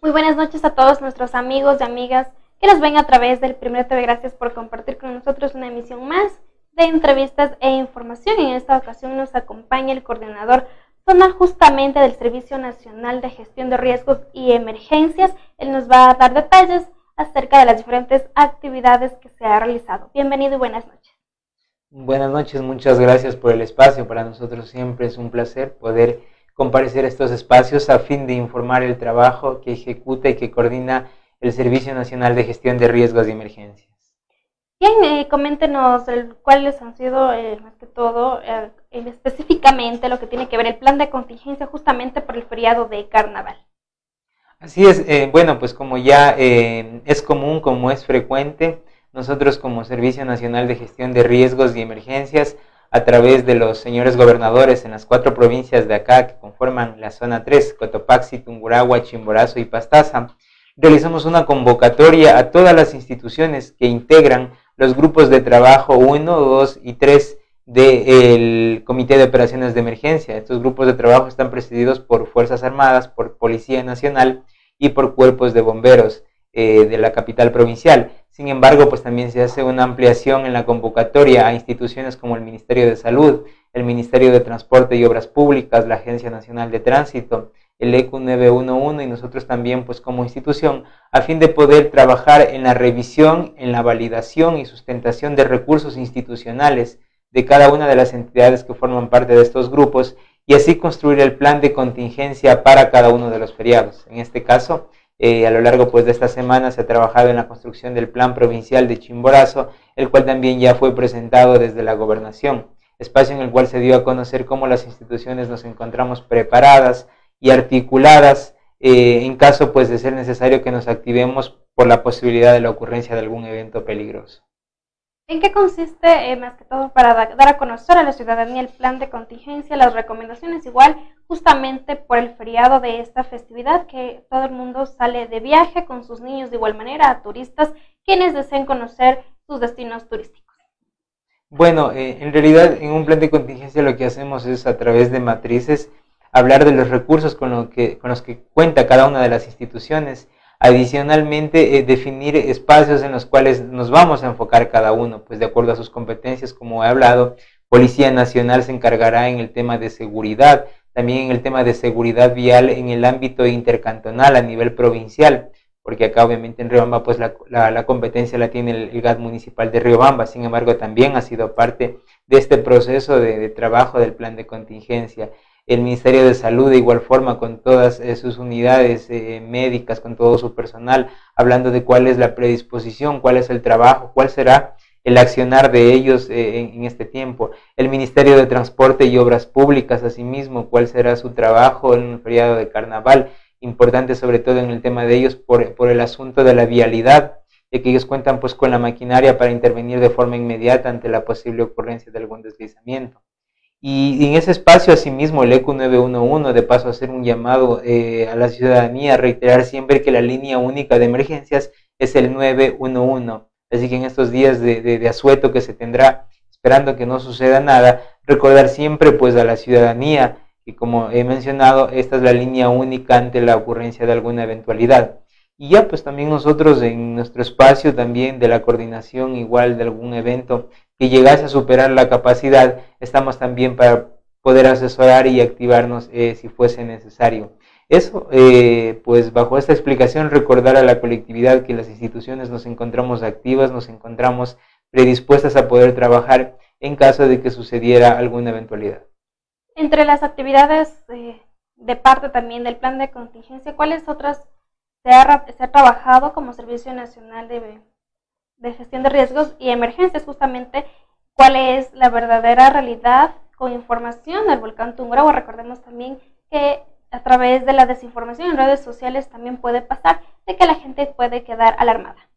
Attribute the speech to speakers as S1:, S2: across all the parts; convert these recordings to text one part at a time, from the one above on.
S1: Muy buenas noches a todos nuestros amigos y amigas que nos ven a través del Primero TV. Gracias por compartir con nosotros una emisión más de entrevistas e información. En esta ocasión nos acompaña el coordinador zona justamente del Servicio Nacional de Gestión de Riesgos y Emergencias. Él nos va a dar detalles acerca de las diferentes actividades que se ha realizado. Bienvenido y buenas noches.
S2: Buenas noches, muchas gracias por el espacio. Para nosotros siempre es un placer poder comparecer a estos espacios a fin de informar el trabajo que ejecuta y que coordina el Servicio Nacional de Gestión de Riesgos y Emergencias.
S1: Bien, eh, coméntenos cuáles han sido, eh, más que todo, eh, específicamente lo que tiene que ver el plan de contingencia justamente por el feriado de carnaval.
S2: Así es, bueno, pues como ya es común, como es frecuente, nosotros como Servicio Nacional de Gestión de Riesgos y Emergencias a través de los señores gobernadores en las cuatro provincias de acá que conforman la zona 3, Cotopaxi, Tungurahua, Chimborazo y Pastaza, realizamos una convocatoria a todas las instituciones que integran los grupos de trabajo 1, 2 y 3 del Comité de Operaciones de Emergencia. Estos grupos de trabajo están presididos por Fuerzas Armadas, por Policía Nacional y por cuerpos de bomberos eh, de la capital provincial. Sin embargo, pues también se hace una ampliación en la convocatoria a instituciones como el Ministerio de Salud, el Ministerio de Transporte y Obras Públicas, la Agencia Nacional de Tránsito, el EQ 911 y nosotros también pues como institución a fin de poder trabajar en la revisión, en la validación y sustentación de recursos institucionales de cada una de las entidades que forman parte de estos grupos y así construir el plan de contingencia para cada uno de los feriados. En este caso, eh, a lo largo pues, de esta semana se ha trabajado en la construcción del Plan Provincial de Chimborazo, el cual también ya fue presentado desde la gobernación, espacio en el cual se dio a conocer cómo las instituciones nos encontramos preparadas y articuladas eh, en caso pues, de ser necesario que nos activemos por la posibilidad de la ocurrencia de algún evento peligroso.
S1: ¿En qué consiste, eh, más que todo, para dar a conocer a la ciudadanía el plan de contingencia, las recomendaciones igual, justamente por el feriado de esta festividad, que todo el mundo sale de viaje con sus niños de igual manera, a turistas, quienes deseen conocer sus destinos turísticos?
S2: Bueno, eh, en realidad en un plan de contingencia lo que hacemos es a través de matrices hablar de los recursos con, que, con los que cuenta cada una de las instituciones Adicionalmente, eh, definir espacios en los cuales nos vamos a enfocar cada uno, pues de acuerdo a sus competencias, como he hablado, Policía Nacional se encargará en el tema de seguridad, también en el tema de seguridad vial en el ámbito intercantonal a nivel provincial, porque acá obviamente en Riobamba pues la, competencia la tiene el, GAT municipal de Riobamba, sin embargo también ha sido parte de este proceso de trabajo del plan de contingencia. El Ministerio de Salud de igual forma con todas eh, sus unidades eh, médicas, con todo su personal, hablando de cuál es la predisposición, cuál es el trabajo, cuál será el accionar de ellos eh, en, este tiempo. El Ministerio de Transporte y Obras Públicas, asimismo, cuál será su trabajo en un feriado de carnaval, importante sobre todo en el tema de ellos por, por el asunto de la vialidad, de que ellos cuentan pues con la maquinaria para intervenir de forma inmediata ante la posible ocurrencia de algún deslizamiento. Y en ese espacio, asimismo, el ECU 911, de paso hacer un llamado eh, a la ciudadanía, reiterar siempre que la línea única de emergencias es el 911. Así que en estos días de, de, asueto que se tendrá, esperando que no suceda nada, recordar siempre pues a la ciudadanía que como he mencionado, esta es la línea única ante la ocurrencia de alguna eventualidad. Y ya pues también nosotros en nuestro espacio también de la coordinación igual de algún evento que llegase a superar la capacidad, estamos también para poder asesorar y activarnos eh, si fuese necesario. Eso, eh, pues bajo esta explicación, recordar a la colectividad que las instituciones nos encontramos activas, nos encontramos predispuestas a poder trabajar en caso de que sucediera alguna eventualidad.
S1: Entre las actividades eh, de parte también del plan de contingencia, ¿cuáles otras se ha, se ha trabajado como Servicio Nacional de de gestión de riesgos y emergencias, justamente cuál es la verdadera realidad con información del volcán Tungurahua. Recordemos también que a través de la desinformación en redes sociales también puede pasar de que la gente puede quedar alarmada.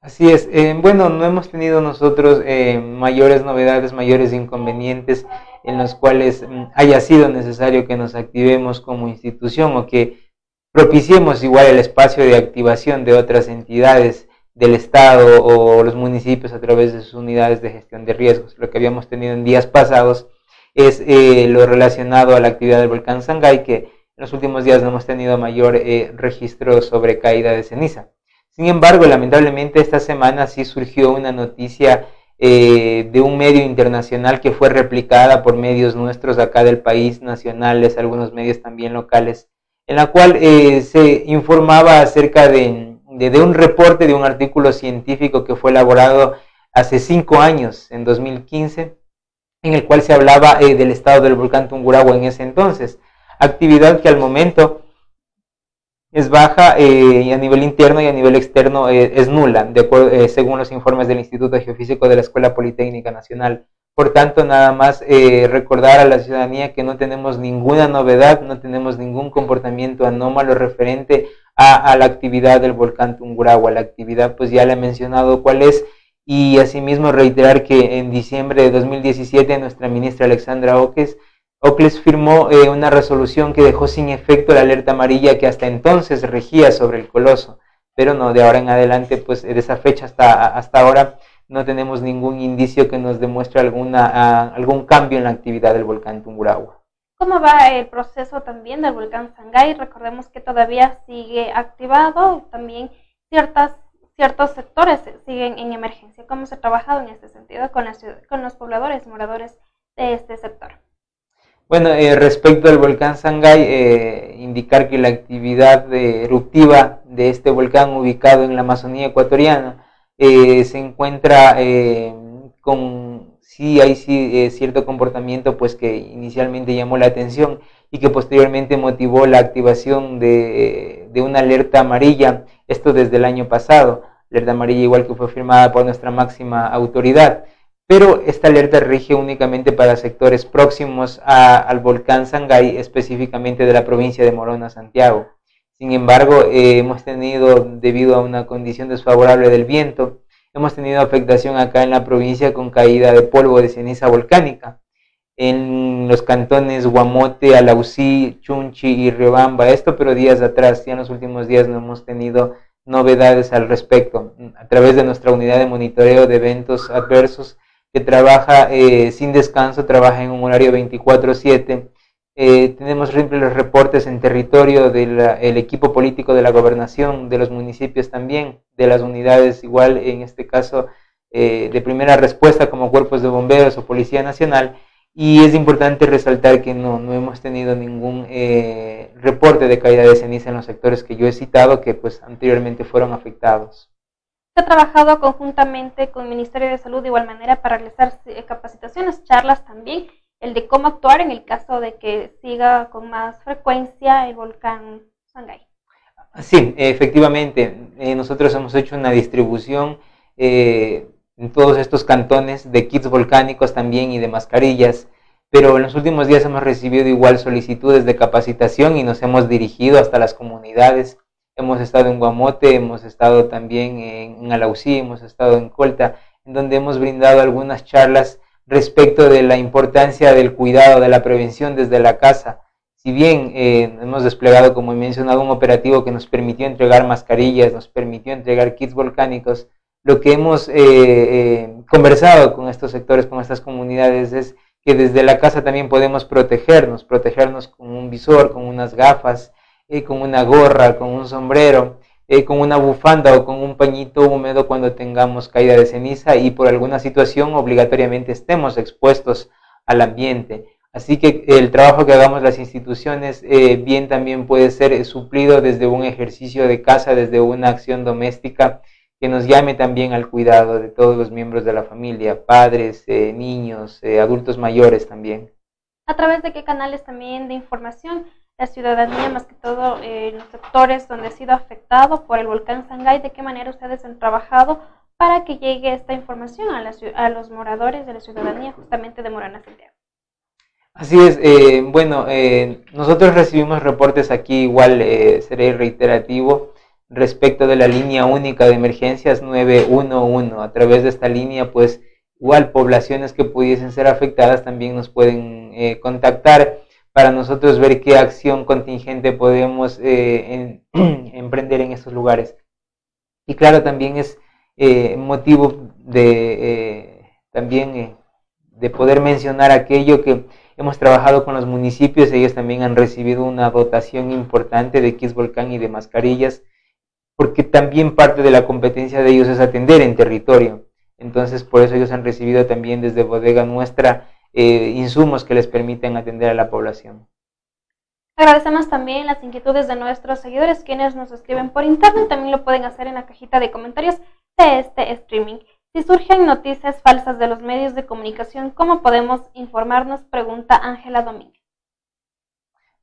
S2: Así es. Eh, bueno, no hemos tenido nosotros eh, mayores novedades, mayores inconvenientes en los cuales mm, haya sido necesario que nos activemos como institución o que propiciemos igual el espacio de activación de otras entidades del Estado o los municipios a través de sus unidades de gestión de riesgos. Lo que habíamos tenido en días pasados es eh, lo relacionado a la actividad del volcán Sangay, que en los últimos días no hemos tenido mayor registro sobre caída de ceniza. Sin embargo, lamentablemente esta semana sí surgió una noticia eh, de un medio internacional que fue replicada por medios nuestros acá del país, nacionales, algunos medios también locales, en la cual eh, se informaba acerca de, un reporte de un artículo científico que fue elaborado hace cinco años, en 2015, en el cual se hablaba eh, del estado del volcán Tungurahua en ese entonces, actividad que al momento es baja eh, y a nivel interno y a nivel externo eh, es nula, de eh, según los informes del Instituto Geofísico de la Escuela Politécnica Nacional. Por tanto, nada más recordar a la ciudadanía que no tenemos ninguna novedad, no tenemos ningún comportamiento anómalo referente a, a la actividad del volcán Tungurahua. La actividad, pues ya le he mencionado cuál es, y asimismo reiterar que en diciembre de 2017 nuestra ministra Alexandra Oques Ocles firmó eh, una resolución que dejó sin efecto la alerta amarilla que hasta entonces regía sobre el coloso, pero no, de ahora en adelante, pues de esa fecha hasta, hasta ahora no tenemos ningún indicio que nos demuestre alguna, algún cambio en la actividad del volcán Tungurahua.
S1: ¿Cómo va el proceso también del volcán Sangay? Recordemos que todavía sigue activado, también ciertas, ciertos sectores siguen en emergencia. ¿Cómo se ha trabajado en este sentido con, con los pobladores moradores de este sector?
S2: Bueno, eh, respecto al volcán Sangay, eh, indicar que la actividad eruptiva de este volcán ubicado en la Amazonía ecuatoriana eh, se encuentra con, sí hay sí, cierto comportamiento pues que inicialmente llamó la atención y que posteriormente motivó la activación de una alerta amarilla, esto desde el año pasado, alerta amarilla igual que fue firmada por nuestra máxima autoridad pero esta alerta rige únicamente para sectores próximos al volcán Sangay, específicamente de la provincia de Morona, Santiago. Sin embargo, eh, hemos tenido, debido a una condición desfavorable del viento, hemos tenido afectación acá en la provincia con caída de polvo de ceniza volcánica. En los cantones Guamote, Alausí, Chunchi y Riobamba, esto pero días atrás, ya en los últimos días no hemos tenido novedades al respecto. A través de nuestra unidad de monitoreo de eventos adversos, que trabaja eh, sin descanso, trabaja en un horario 24/7. Eh, tenemos siempre los reportes en territorio del equipo político de la gobernación, de los municipios también, de las unidades igual, en este caso, eh, de primera respuesta como cuerpos de bomberos o Policía Nacional. Y es importante resaltar que no, no hemos tenido ningún reporte de caída de ceniza en los sectores que yo he citado, que pues anteriormente fueron afectados.
S1: Se ha trabajado conjuntamente con el Ministerio de Salud de igual manera para realizar eh, capacitaciones, charlas también, el de cómo actuar en el caso de que siga con más frecuencia el volcán Sangay.
S2: Sí, efectivamente, eh, nosotros hemos hecho una distribución eh, en todos estos cantones de kits volcánicos también y de mascarillas, pero en los últimos días hemos recibido igual solicitudes de capacitación y nos hemos dirigido hasta las comunidades Hemos estado en Guamote, hemos estado también en, Alausí, hemos estado en Colta, en donde hemos brindado algunas charlas respecto de la importancia del cuidado, de la prevención desde la casa. Si bien eh, hemos desplegado, como he mencionado, un operativo que nos permitió entregar mascarillas, nos permitió entregar kits volcánicos, lo que hemos eh, eh, conversado con estos sectores, con estas comunidades, es que desde la casa también podemos protegernos, protegernos con un visor, con unas gafas, eh, con una gorra, con un sombrero, eh, con una bufanda o con un pañito húmedo cuando tengamos caída de ceniza y por alguna situación obligatoriamente estemos expuestos al ambiente. Así que el trabajo que hagamos las instituciones eh, bien también puede ser suplido desde un ejercicio de casa, desde una acción doméstica que nos llame también al cuidado de todos los miembros de la familia, padres, niños, adultos mayores también.
S1: ¿A través de qué canales también de información? La ciudadanía, más que todo eh, los sectores donde ha sido afectado por el volcán Sangay, de qué manera ustedes han trabajado para que llegue esta información a, a los moradores de la ciudadanía justamente de Morana Santiago.
S2: Así es, eh, bueno, eh, nosotros recibimos reportes aquí, igual eh, seré reiterativo, respecto de la línea única de emergencias 911. A través de esta línea, pues igual poblaciones que pudiesen ser afectadas también nos pueden contactar para nosotros ver qué acción contingente podemos emprender en estos lugares. Y claro, también es motivo de también de poder mencionar aquello que Hemos trabajado con los municipios, ellos también han recibido una dotación importante de kits volcán y de mascarillas, porque también parte de la competencia de ellos es atender en territorio. Entonces, por eso ellos han recibido también desde bodega nuestra eh, insumos que les permiten atender a la población.
S1: Agradecemos también las inquietudes de nuestros seguidores quienes nos escriben por internet. También lo pueden hacer en la cajita de comentarios de este streaming. Si surgen noticias falsas de los medios de comunicación, ¿cómo podemos informarnos? Pregunta Ángela Domínguez.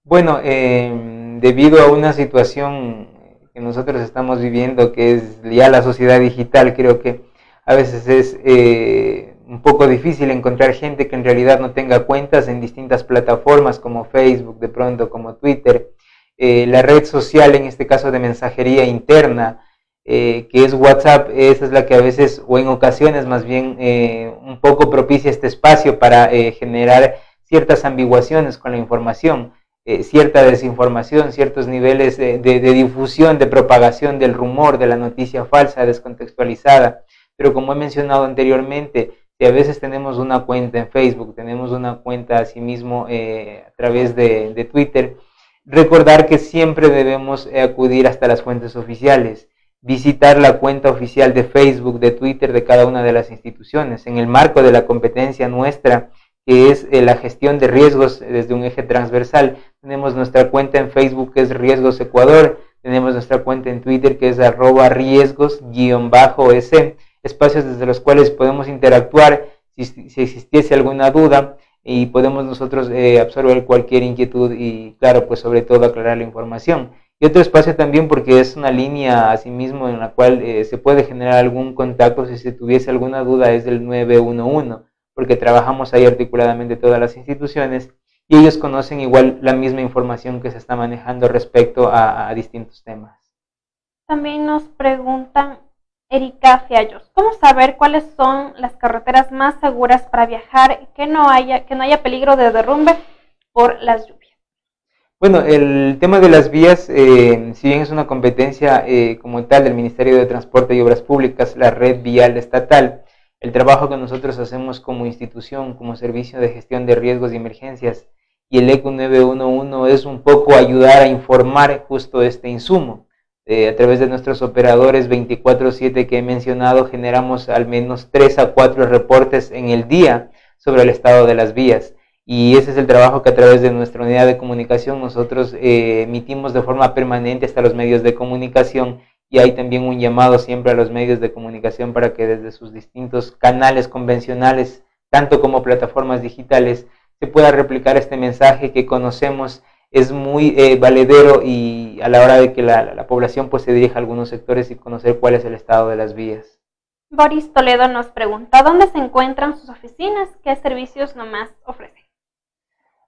S2: Bueno, eh, debido a una situación que nosotros estamos viviendo, que es ya la sociedad digital, creo que a veces es eh, un poco difícil encontrar gente que en realidad no tenga cuentas en distintas plataformas como Facebook, de pronto como Twitter, eh, la red social, en este caso de mensajería interna, eh, que es WhatsApp, esa es la que a veces o en ocasiones más bien eh, un poco propicia este espacio para generar ciertas ambiguaciones con la información, cierta desinformación, ciertos niveles de, difusión, de propagación del rumor, de la noticia falsa, descontextualizada. Pero como he mencionado anteriormente, si a veces tenemos una cuenta en Facebook, tenemos una cuenta asimismo a través de, de Twitter, recordar que siempre debemos acudir hasta las fuentes oficiales visitar la cuenta oficial de Facebook, de Twitter de cada una de las instituciones, en el marco de la competencia nuestra, que es eh, la gestión de riesgos desde un eje transversal. Tenemos nuestra cuenta en Facebook que es Riesgos Ecuador, tenemos nuestra cuenta en Twitter que es arroba riesgos-s, espacios desde los cuales podemos interactuar si, existiese alguna duda y podemos nosotros eh, absorber cualquier inquietud y claro, pues sobre todo aclarar la información. Y otro espacio también porque es una línea asimismo en la cual eh, se puede generar algún contacto si se tuviese alguna duda es del 911, porque trabajamos ahí articuladamente todas las instituciones y ellos conocen igual la misma información que se está manejando respecto a, distintos temas.
S1: También nos preguntan Erika Fiallos, ¿cómo saber cuáles son las carreteras más seguras para viajar y que no haya, que no haya peligro de derrumbe por las lluvias?
S2: Bueno, el tema de las vías, eh, si bien es una competencia eh, como tal del Ministerio de Transporte y Obras Públicas, la red vial estatal, el trabajo que nosotros hacemos como institución, como servicio de gestión de riesgos y emergencias, y el ECU 911 es un poco ayudar a informar justo este insumo. Eh, a través de nuestros operadores 24/7 que he mencionado, generamos al menos 3 a 4 reportes en el día sobre el estado de las vías. Y ese es el trabajo que a través de nuestra unidad de comunicación nosotros eh, emitimos de forma permanente hasta los medios de comunicación. Y hay también un llamado siempre a los medios de comunicación para que desde sus distintos canales convencionales, tanto como plataformas digitales, se pueda replicar este mensaje que conocemos es muy eh, valedero y a la hora de que la, la población pues se dirija a algunos sectores y conocer cuál es el estado de las vías.
S1: Boris Toledo nos pregunta, ¿dónde se encuentran sus oficinas? ¿Qué servicios nomás ofrecen?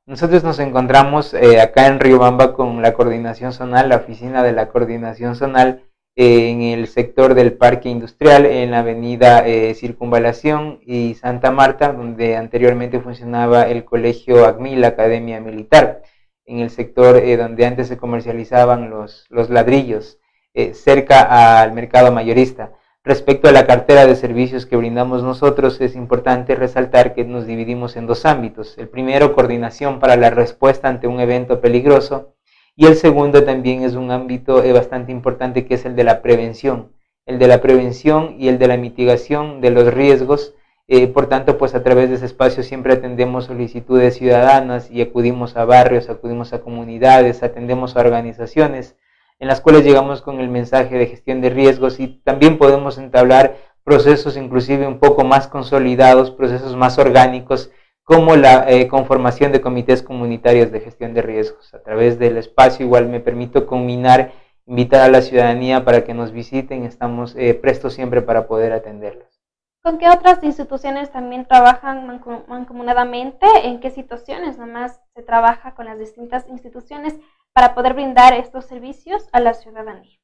S2: Nosotros nos encontramos eh, acá en Riobamba con la coordinación zonal, la oficina de la coordinación zonal eh, en el sector del parque industrial, en la avenida eh, Circunvalación y Santa Marta, donde anteriormente funcionaba el colegio ACMI, la Academia Militar, en el sector donde antes se comercializaban los, los ladrillos, cerca al mercado mayorista. Respecto a la cartera de servicios que brindamos nosotros, es importante resaltar que nos dividimos en dos ámbitos. El primero, coordinación para la respuesta ante un evento peligroso. Y el segundo también es un ámbito eh, bastante importante que es el de la prevención. El de la prevención y el de la mitigación de los riesgos. Eh, por tanto, pues a través de ese espacio siempre atendemos solicitudes ciudadanas y acudimos a barrios, acudimos a comunidades, atendemos a organizaciones en las cuales llegamos con el mensaje de gestión de riesgos y también podemos entablar procesos inclusive un poco más consolidados, procesos más orgánicos, como la eh, conformación de comités comunitarios de gestión de riesgos. A través del espacio igual me permito combinar, invitar a la ciudadanía para que nos visiten, estamos eh, prestos siempre para poder atenderlos.
S1: ¿Con qué otras instituciones también trabajan mancomunadamente? ¿En qué situaciones nomás se trabaja con las distintas instituciones para poder brindar estos servicios a la ciudadanía?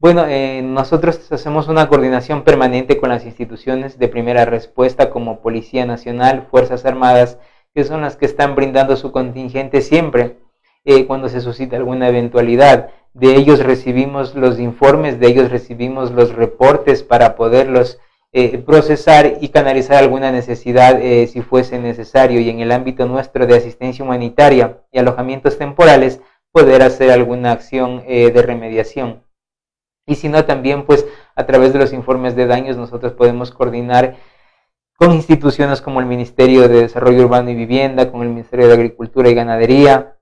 S2: Bueno, eh, nosotros hacemos una coordinación permanente con las instituciones de primera respuesta como Policía Nacional, Fuerzas Armadas, que son las que están brindando su contingente siempre eh, cuando se suscita alguna eventualidad. De ellos recibimos los informes, de ellos recibimos los reportes para poderlos eh, procesar y canalizar alguna necesidad si fuese necesario y en el ámbito nuestro de asistencia humanitaria y alojamientos temporales poder hacer alguna acción de remediación. Y si no también pues a través de los informes de daños nosotros podemos coordinar con instituciones como el Ministerio de Desarrollo Urbano y Vivienda, con el Ministerio de Agricultura y Ganadería,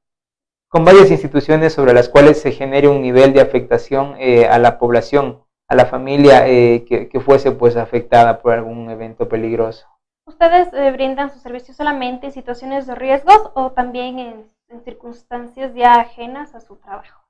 S2: con varias instituciones sobre las cuales se genere un nivel de afectación eh, a la población, a la familia eh, que, fuese pues afectada por algún evento peligroso.
S1: ¿Ustedes eh, brindan sus servicios solamente en situaciones de riesgos o también en circunstancias ya ajenas a su trabajo?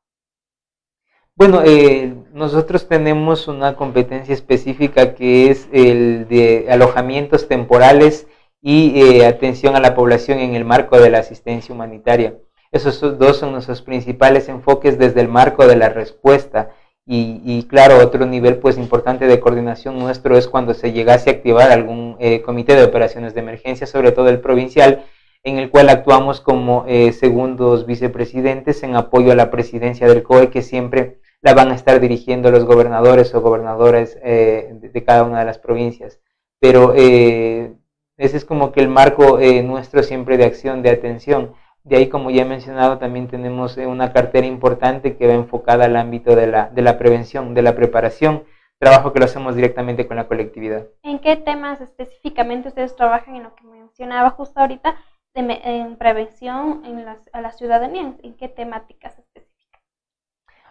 S2: Bueno, eh, nosotros tenemos una competencia específica que es el de alojamientos temporales y eh, atención a la población en el marco de la asistencia humanitaria. Esos dos son nuestros principales enfoques desde el marco de la respuesta. Y, claro, otro nivel pues importante de coordinación nuestro es cuando se llegase a activar algún eh, comité de operaciones de emergencia, sobre todo el provincial, en el cual actuamos como segundos vicepresidentes en apoyo a la presidencia del COE, que siempre la van a estar dirigiendo los gobernadores o gobernadores eh, de, cada una de las provincias. Pero eh, ese es como que el marco eh, nuestro siempre de acción, de atención. De ahí, como ya he mencionado, también tenemos una cartera importante que va enfocada al ámbito de la, de la prevención, de la preparación, trabajo que lo hacemos directamente con la colectividad.
S1: ¿En qué temas específicamente ustedes trabajan en lo que mencionaba justo ahorita, en prevención en a la ciudadanía? ¿En qué temáticas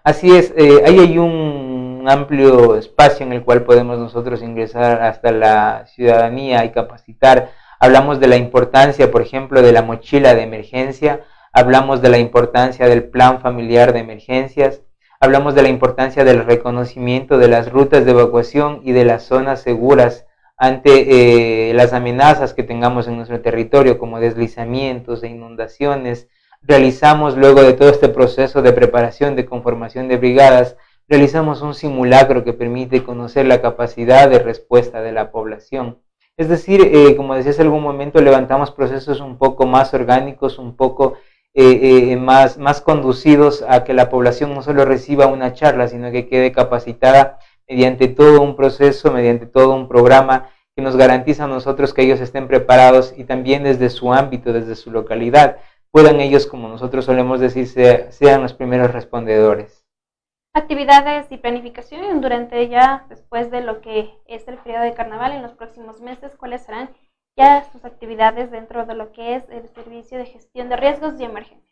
S2: Así es, eh, ahí hay un amplio espacio en el cual podemos nosotros ingresar hasta la ciudadanía y capacitar. Hablamos de la importancia, por ejemplo, de la mochila de emergencia, hablamos de la importancia del plan familiar de emergencias, hablamos de la importancia del reconocimiento de las rutas de evacuación y de las zonas seguras ante eh, las amenazas que tengamos en nuestro territorio, como deslizamientos e inundaciones, realizamos luego de todo este proceso de preparación de conformación de brigadas, realizamos un simulacro que permite conocer la capacidad de respuesta de la población. Es decir, eh, como decía hace algún momento, levantamos procesos un poco más orgánicos, un poco eh, eh, más, más conducidos a que la población no solo reciba una charla, sino que quede capacitada mediante todo un proceso, mediante todo un programa que nos garantiza a nosotros que ellos estén preparados y también desde su ámbito, desde su localidad, puedan ellos, como nosotros solemos decir, sean los primeros respondedores.
S1: Actividades y planificación durante ya después de lo que es el periodo de carnaval en los próximos meses, ¿cuáles serán ya sus actividades dentro de lo que es el servicio de gestión de riesgos y emergencias?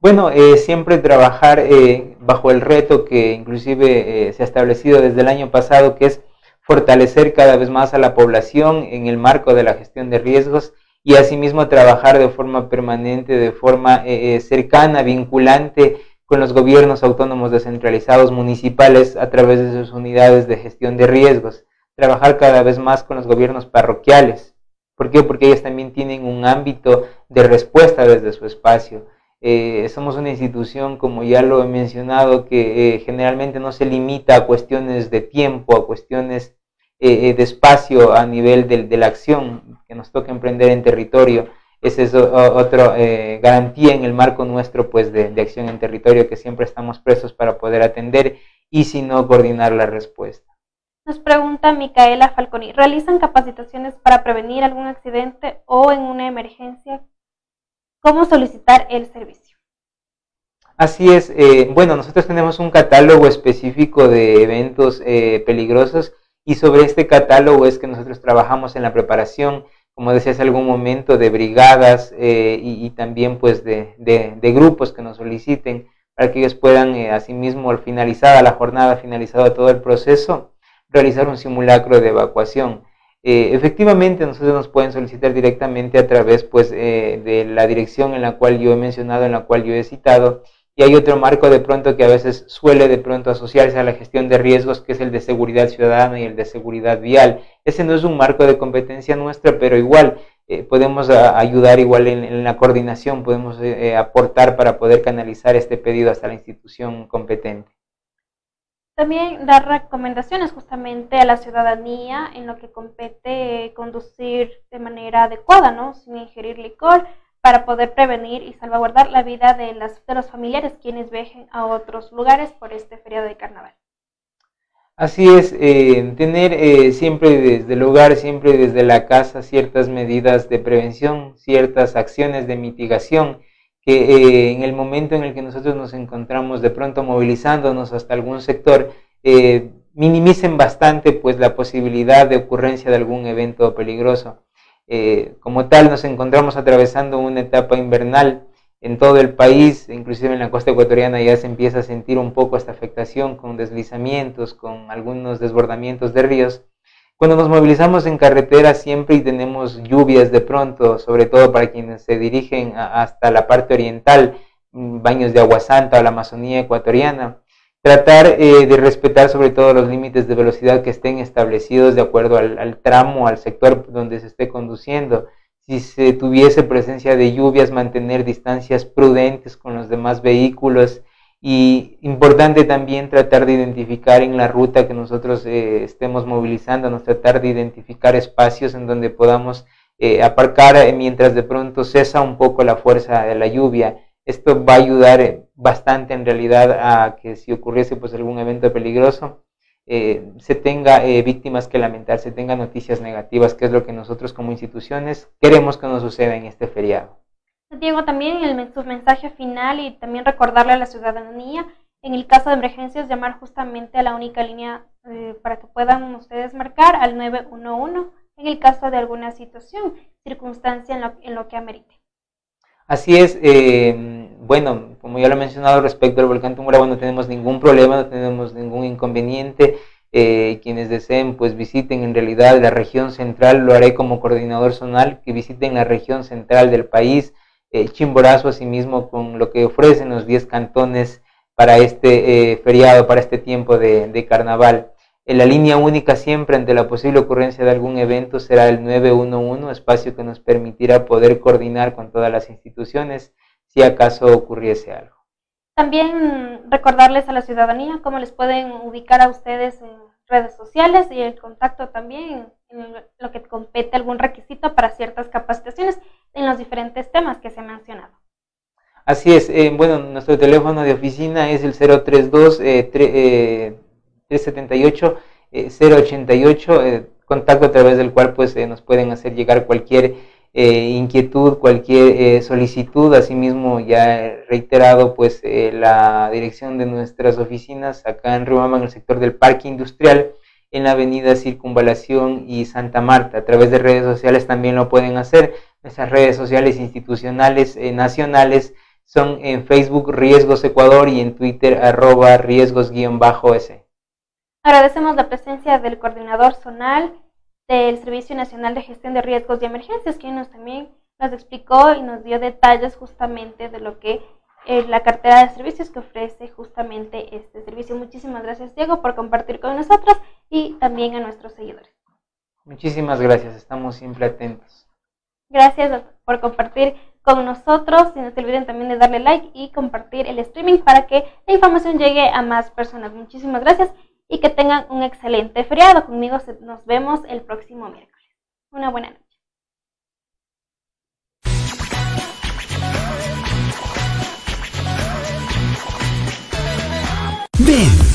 S2: Bueno, eh, siempre trabajar eh, bajo el reto que inclusive eh, se ha establecido desde el año pasado, que es fortalecer cada vez más a la población en el marco de la gestión de riesgos y asimismo trabajar de forma permanente, de forma eh, eh, cercana, vinculante con los gobiernos autónomos descentralizados municipales a través de sus unidades de gestión de riesgos, trabajar cada vez más con los gobiernos parroquiales. ¿Por qué? Porque ellos también tienen un ámbito de respuesta desde su espacio. Eh, somos una institución, como ya lo he mencionado, que generalmente no se limita a cuestiones de tiempo, a cuestiones eh, eh, de espacio a nivel de, la acción que nos toca emprender en territorio. Esa es otra eh, garantía en el marco nuestro pues, de, acción en territorio que siempre estamos presos para poder atender y si no coordinar la respuesta.
S1: Nos pregunta Micaela Falconi, ¿realizan capacitaciones para prevenir algún accidente o en una emergencia? ¿Cómo solicitar el servicio?
S2: Así es, bueno, nosotros tenemos un catálogo específico de eventos peligrosos y sobre este catálogo es que nosotros trabajamos en la preparación, como decía hace algún momento, de brigadas eh, y, también pues de, grupos que nos soliciten para que ellos puedan eh, asimismo al finalizada la jornada, finalizado todo el proceso, realizar un simulacro de evacuación. Eh, efectivamente, nosotros nos pueden solicitar directamente a través pues, de la dirección en la cual yo he mencionado, en la cual yo he citado, y hay otro marco de pronto que a veces suele de pronto asociarse a la gestión de riesgos, que es el de seguridad ciudadana y el de seguridad vial. Ese no es un marco de competencia nuestra, pero igual eh, podemos ayudar igual en, la coordinación, podemos eh, aportar para poder canalizar este pedido hasta la institución competente.
S1: También dar recomendaciones justamente a la ciudadanía en lo que compete conducir de manera adecuada, ¿no? Sin ingerir licor, para poder prevenir y salvaguardar la vida de, las, de los familiares quienes viajen a otros lugares por este feriado de carnaval.
S2: Así es, eh, tener eh, siempre desde el hogar, siempre desde la casa, ciertas medidas de prevención, ciertas acciones de mitigación que eh, en el momento en el que nosotros nos encontramos de pronto movilizándonos hasta algún sector, eh, minimicen bastante pues la posibilidad de ocurrencia de algún evento peligroso. Eh, como tal, nos encontramos atravesando una etapa invernal en todo el país, inclusive en la costa ecuatoriana ya se empieza a sentir un poco esta afectación con deslizamientos, con algunos desbordamientos de ríos. Cuando nos movilizamos en carretera siempre y tenemos lluvias de pronto, sobre todo para quienes se dirigen hasta la parte oriental, mm, baños de agua santa o la Amazonía ecuatoriana, tratar eh, de respetar sobre todo los límites de velocidad que estén establecidos de acuerdo al, tramo, al sector donde se esté conduciendo. Si se tuviese presencia de lluvias, mantener distancias prudentes con los demás vehículos, y importante también tratar de identificar en la ruta que nosotros eh, estemos movilizándonos, tratar de identificar espacios en donde podamos eh, aparcar eh, mientras de pronto cesa un poco la fuerza de la lluvia. Esto va a ayudar bastante en realidad a que si ocurriese pues algún evento peligroso, se tenga víctimas que lamentar, se tenga noticias negativas, que es lo que nosotros como instituciones queremos que nos suceda en este feriado.
S1: Diego, también el, su mensaje final y también recordarle a la ciudadanía, en el caso de emergencias, llamar justamente a la única línea eh, para que puedan ustedes marcar al 911 en el caso de alguna situación, circunstancia en lo, en lo que amerite.
S2: Así es, eh, bueno, como ya lo he mencionado respecto al volcán Tumuragua, no tenemos ningún problema, no tenemos ningún inconveniente. Eh, quienes deseen, pues visiten en realidad la región central, lo haré como coordinador zonal, que visiten la región central del país, eh, Chimborazo asimismo con lo que ofrecen los 10 cantones para este eh, feriado, para este tiempo de, carnaval. En la línea única siempre ante la posible ocurrencia de algún evento será el 911, espacio que nos permitirá poder coordinar con todas las instituciones si acaso ocurriese algo.
S1: También recordarles a la ciudadanía cómo les pueden ubicar a ustedes en redes sociales y el contacto también en lo que compete algún requisito para ciertas capacitaciones en los diferentes temas que se han mencionado.
S2: Así es, eh, bueno, nuestro teléfono de oficina es el 032 378 088, contacto a través del cual pues eh, nos pueden hacer llegar cualquier eh, inquietud, cualquier solicitud. Asimismo, ya he reiterado pues la dirección de nuestras oficinas acá en Riobamba, en el sector del parque industrial, en la avenida Circunvalación y Santa Marta. A través de redes sociales también lo pueden hacer Nuestras redes sociales institucionales eh, nacionales son en Facebook Riesgos Ecuador y en Twitter arroba riesgos-s.
S1: Agradecemos la presencia del coordinador zonal del Servicio Nacional de Gestión de Riesgos y Emergencias, quien nos también nos explicó y nos dio detalles justamente de lo que es la cartera de servicios que ofrece justamente este servicio. Muchísimas gracias, Diego, por compartir con nosotros y también a nuestros seguidores.
S2: Muchísimas gracias, estamos siempre atentos.
S1: Gracias por compartir con nosotros. Y no se olviden también de darle like y compartir el streaming para que la información llegue a más personas. Muchísimas gracias y que tengan un excelente feriado. Conmigo nos vemos el próximo miércoles. Una buena noche.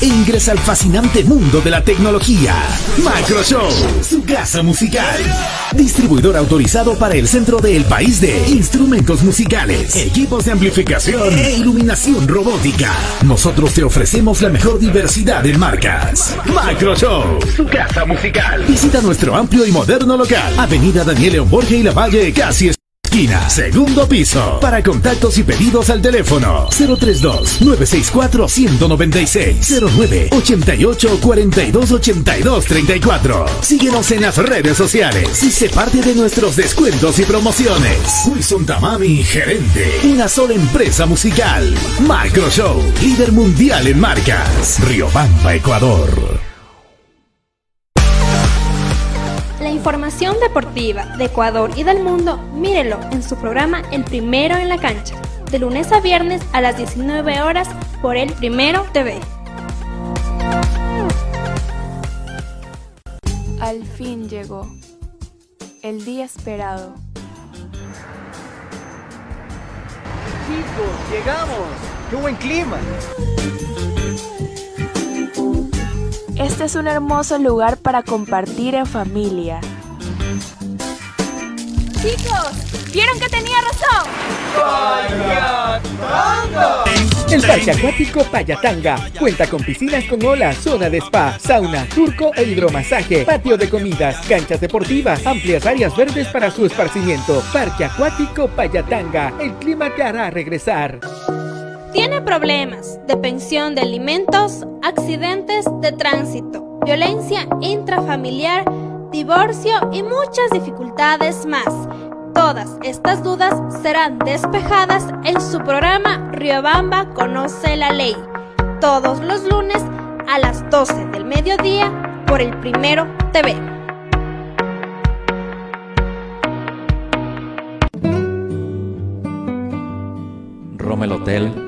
S3: Ingresa al fascinante mundo de la tecnología. Macro Show, su casa musical. Distribuidor autorizado para el centro del país de instrumentos musicales, equipos de amplificación e iluminación robótica. Nosotros te ofrecemos la mejor diversidad de marcas. Macro Show, su casa musical. Visita nuestro amplio y moderno local. Avenida Daniel León Borges y La Valle, casi esquina, segundo piso. Para contactos y pedidos al teléfono 032-964-196, 09-88-42-82-34. Síguenos en las redes sociales y se parte de nuestros descuentos y promociones. Wilson Tamami, gerente. Una sola empresa musical. Macro Show, líder mundial en marcas. Riobamba, Ecuador.
S1: Información deportiva de Ecuador y del mundo, mírelo en su programa El Primero en la Cancha, de lunes a viernes a las 19 horas por El Primero TV.
S4: Al fin llegó el día esperado.
S5: Chicos, llegamos. ¡Qué buen clima!
S4: Este es un hermoso lugar para compartir en familia.
S6: Chicos, ¿vieron que tenía razón?
S7: El Parque Acuático Payatanga cuenta con piscinas con olas, zona de spa, sauna, turco e hidromasaje, patio de comidas, canchas deportivas, amplias áreas verdes para su esparcimiento. Parque Acuático Payatanga, el clima te hará regresar.
S1: Tiene problemas de pensión de alimentos, accidentes de tránsito, violencia intrafamiliar, divorcio y muchas dificultades más. Todas estas dudas serán despejadas en su programa Riobamba Conoce la Ley, todos los lunes a las 12 del mediodía por el Primero TV.
S8: Rommel Hotel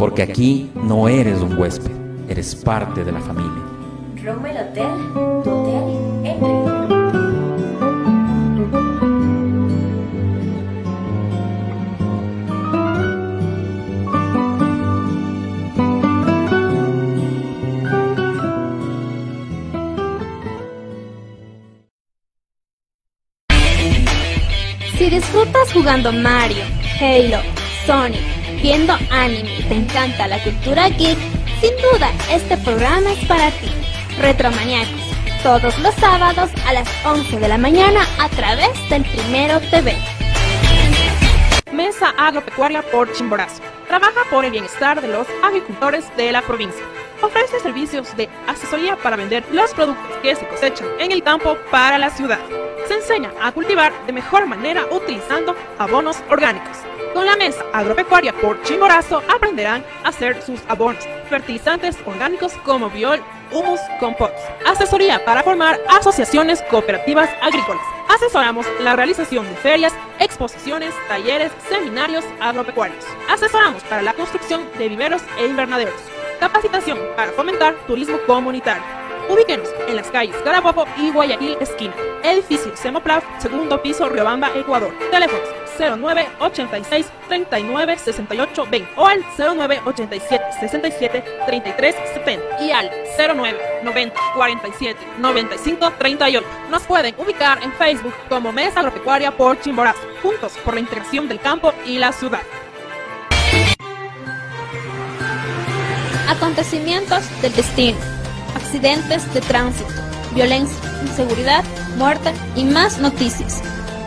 S8: Porque aquí no eres un huésped, eres parte de la familia.
S9: Rommel Hotel, tu hotel en.
S1: Si disfrutas jugando Mario, Halo, Sonic, viendo anime te encanta la cultura geek, sin duda este programa es para ti. Retromaniacos, todos los sábados a las 11 de la mañana a través del Primero TV.
S10: Mesa Agropecuaria por Chimborazo. Trabaja por el bienestar de los agricultores de la provincia. Ofrece servicios de asesoría para vender los productos que se cosechan en el campo para la ciudad. Se enseña a cultivar de mejor manera utilizando abonos orgánicos. Con la mesa agropecuaria por Chimborazo aprenderán a hacer sus abonos, fertilizantes orgánicos como biol, humus, compost. Asesoría para formar asociaciones cooperativas agrícolas. Asesoramos la realización de ferias, exposiciones, talleres, seminarios agropecuarios. Asesoramos para la construcción de viveros e invernaderos. Capacitación para fomentar turismo comunitario. Ubíquenos en las calles Carabobo y Guayaquil esquina. Edificio Semoplaf, segundo piso, Riobamba, Ecuador. Teléfonos 09 86 39 68 20 o al 09 87 67 33 70 y al 09 90 47 95 38. Nos pueden ubicar en Facebook como Mesa Agropecuaria por Chimborazo, juntos por la integración del campo y la ciudad.
S1: Acontecimientos del destino, accidentes de tránsito, violencia, inseguridad, muerte y más noticias.